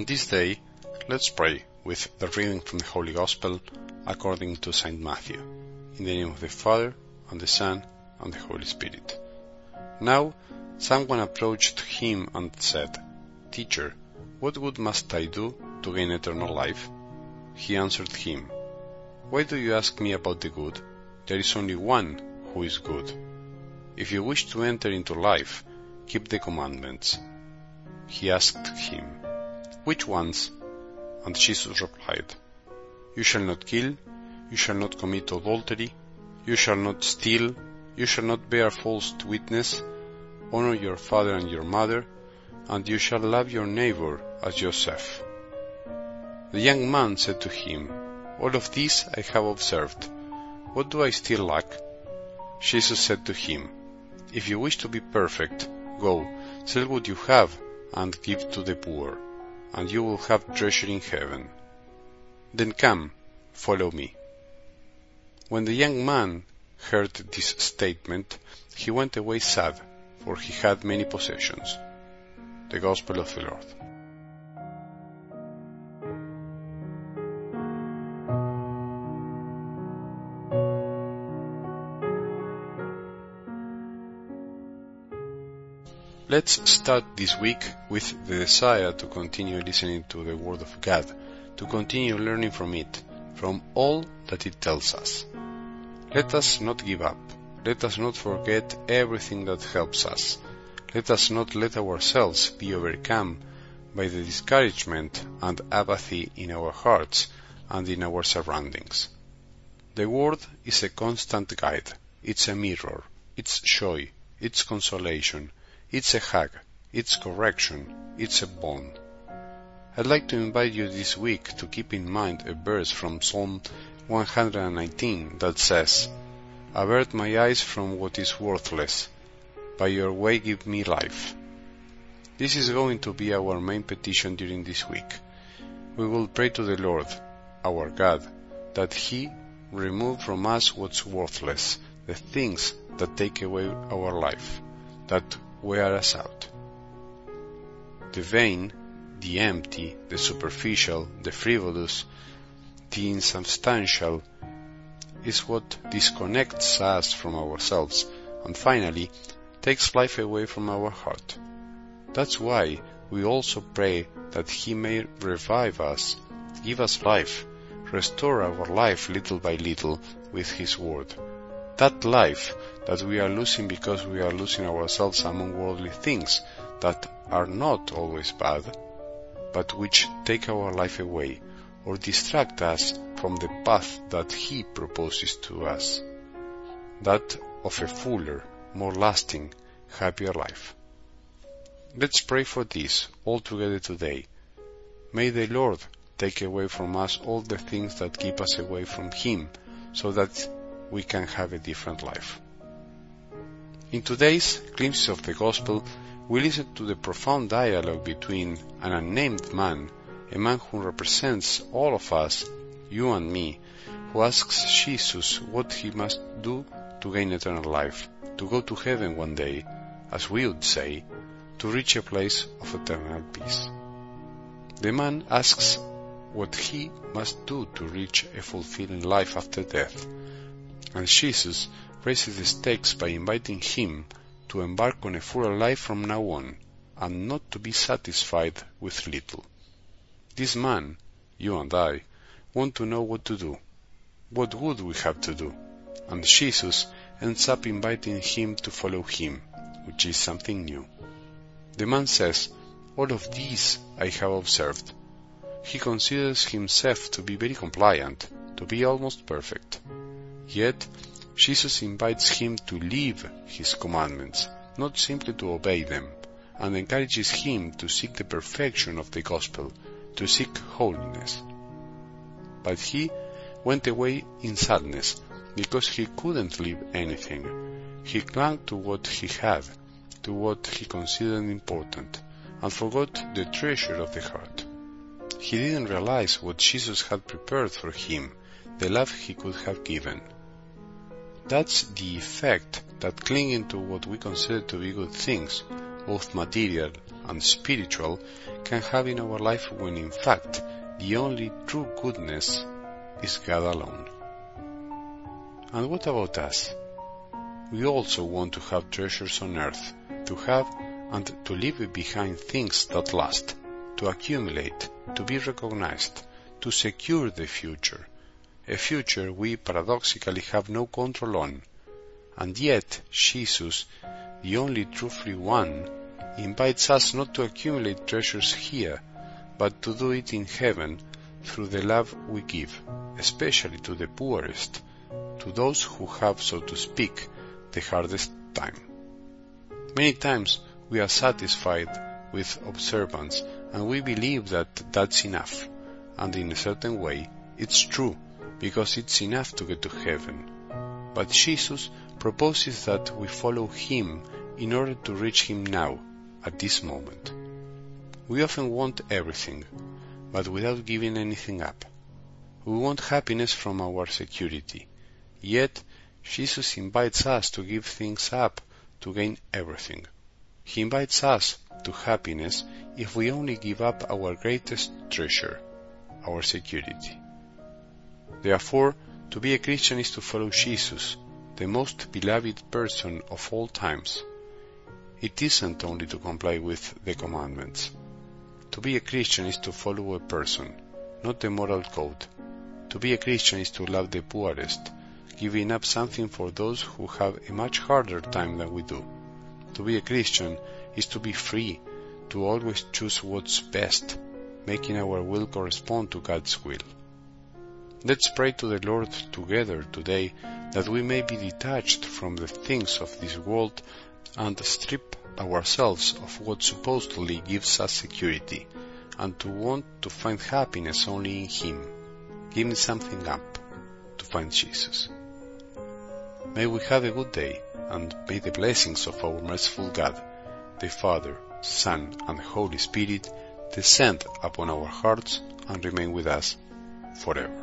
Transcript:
On this day, let's pray with the reading from the Holy Gospel according to St. Matthew. In the name of the Father, and the Son, and the Holy Spirit. Now, someone approached him and said, Teacher, what good must I do to gain eternal life? He answered him, Why do you ask me about the good? There is only one who is good. If you wish to enter into life, keep the commandments. He asked him, Which ones? And Jesus replied, You shall not kill, you shall not commit adultery, you shall not steal, you shall not bear false witness, honor your father and your mother, and you shall love your neighbor as yourself. The young man said to him, All of these I have observed. What do I still lack? Jesus said to him, If you wish to be perfect, go, sell what you have and give to the poor, and you will have treasure in heaven. Then come, follow me. When the young man heard this statement, he went away sad, for he had many possessions. The Gospel of the Lord. Let's start this week with the desire to continue listening to the Word of God, to continue learning from it, from all that it tells us. Let us not give up. Let us not forget everything that helps us. Let us not let ourselves be overcome by the discouragement and apathy in our hearts and in our surroundings. The Word is a constant guide. It's a mirror. It's joy. It's consolation it's a hug, it's correction, it's a bond. I'd like to invite you this week to keep in mind a verse from Psalm 119 that says, Avert my eyes from what is worthless. By your way give me life. This is going to be our main petition during this week. We will pray to the Lord, our God, that He remove from us what's worthless, the things that take away our life, that wear us out. The vain, the empty, the superficial, the frivolous, the insubstantial is what disconnects us from ourselves and finally takes life away from our heart. That's why we also pray that He may revive us, give us life, restore our life little by little with His Word. That life that we are losing because we are losing ourselves among worldly things that are not always bad, but which take our life away or distract us from the path that He proposes to us, that of a fuller, more lasting, happier life. Let's pray for this all together today. May the Lord take away from us all the things that keep us away from Him, so that we can have a different life. In today's glimpses of the Gospel, we listen to the profound dialogue between an unnamed man, a man who represents all of us, you and me, who asks Jesus what he must do to gain eternal life, to go to heaven one day, as we would say, to reach a place of eternal peace. The man asks what he must do to reach a fulfilling life after death, and Jesus raises the stakes by inviting him to embark on a fuller life from now on, and not to be satisfied with little. This man, you and I, want to know what to do. What would we have to do? And Jesus ends up inviting him to follow him, which is something new. The man says, All of these I have observed. He considers himself to be very compliant, to be almost perfect. Yet Jesus invites him to live his commandments, not simply to obey them, and encourages him to seek the perfection of the gospel, to seek holiness. But he went away in sadness because he couldn't live anything. He clung to what he had, to what he considered important, and forgot the treasure of the heart. He didn't realize what Jesus had prepared for him, the love he could have given. That's the effect that clinging to what we consider to be good things, both material and spiritual can have in our life when in fact the only true goodness is God alone. And what about us? We also want to have treasures on earth, to have and to leave behind things that last, to accumulate, to be recognized, to secure the future, a future we paradoxically have no control on. And yet, Jesus, the only true free one, invites us not to accumulate treasures here, but to do it in heaven through the love we give, especially to the poorest, to those who have, so to speak, the hardest time. Many times we are satisfied with observance and we believe that that's enough. And in a certain way, it's true because it's enough to get to heaven. But Jesus proposes that we follow Him in order to reach Him now, at this moment. We often want everything, but without giving anything up. We want happiness from our security, yet Jesus invites us to give things up to gain everything. He invites us to happiness if we only give up our greatest treasure, our security. Therefore, to be a Christian is to follow Jesus, the most beloved person of all times. It isn't only to comply with the commandments. To be a Christian is to follow a person, not a moral code. To be a Christian is to love the poorest, giving up something for those who have a much harder time than we do. To be a Christian is to be free, to always choose what's best, making our will correspond to God's will. Let's pray to the Lord together today that we may be detached from the things of this world and strip ourselves of what supposedly gives us security and to want to find happiness only in Him, Give me something up to find Jesus. May we have a good day, and may the blessings of our merciful God, the Father, Son, and Holy Spirit descend upon our hearts and remain with us forever.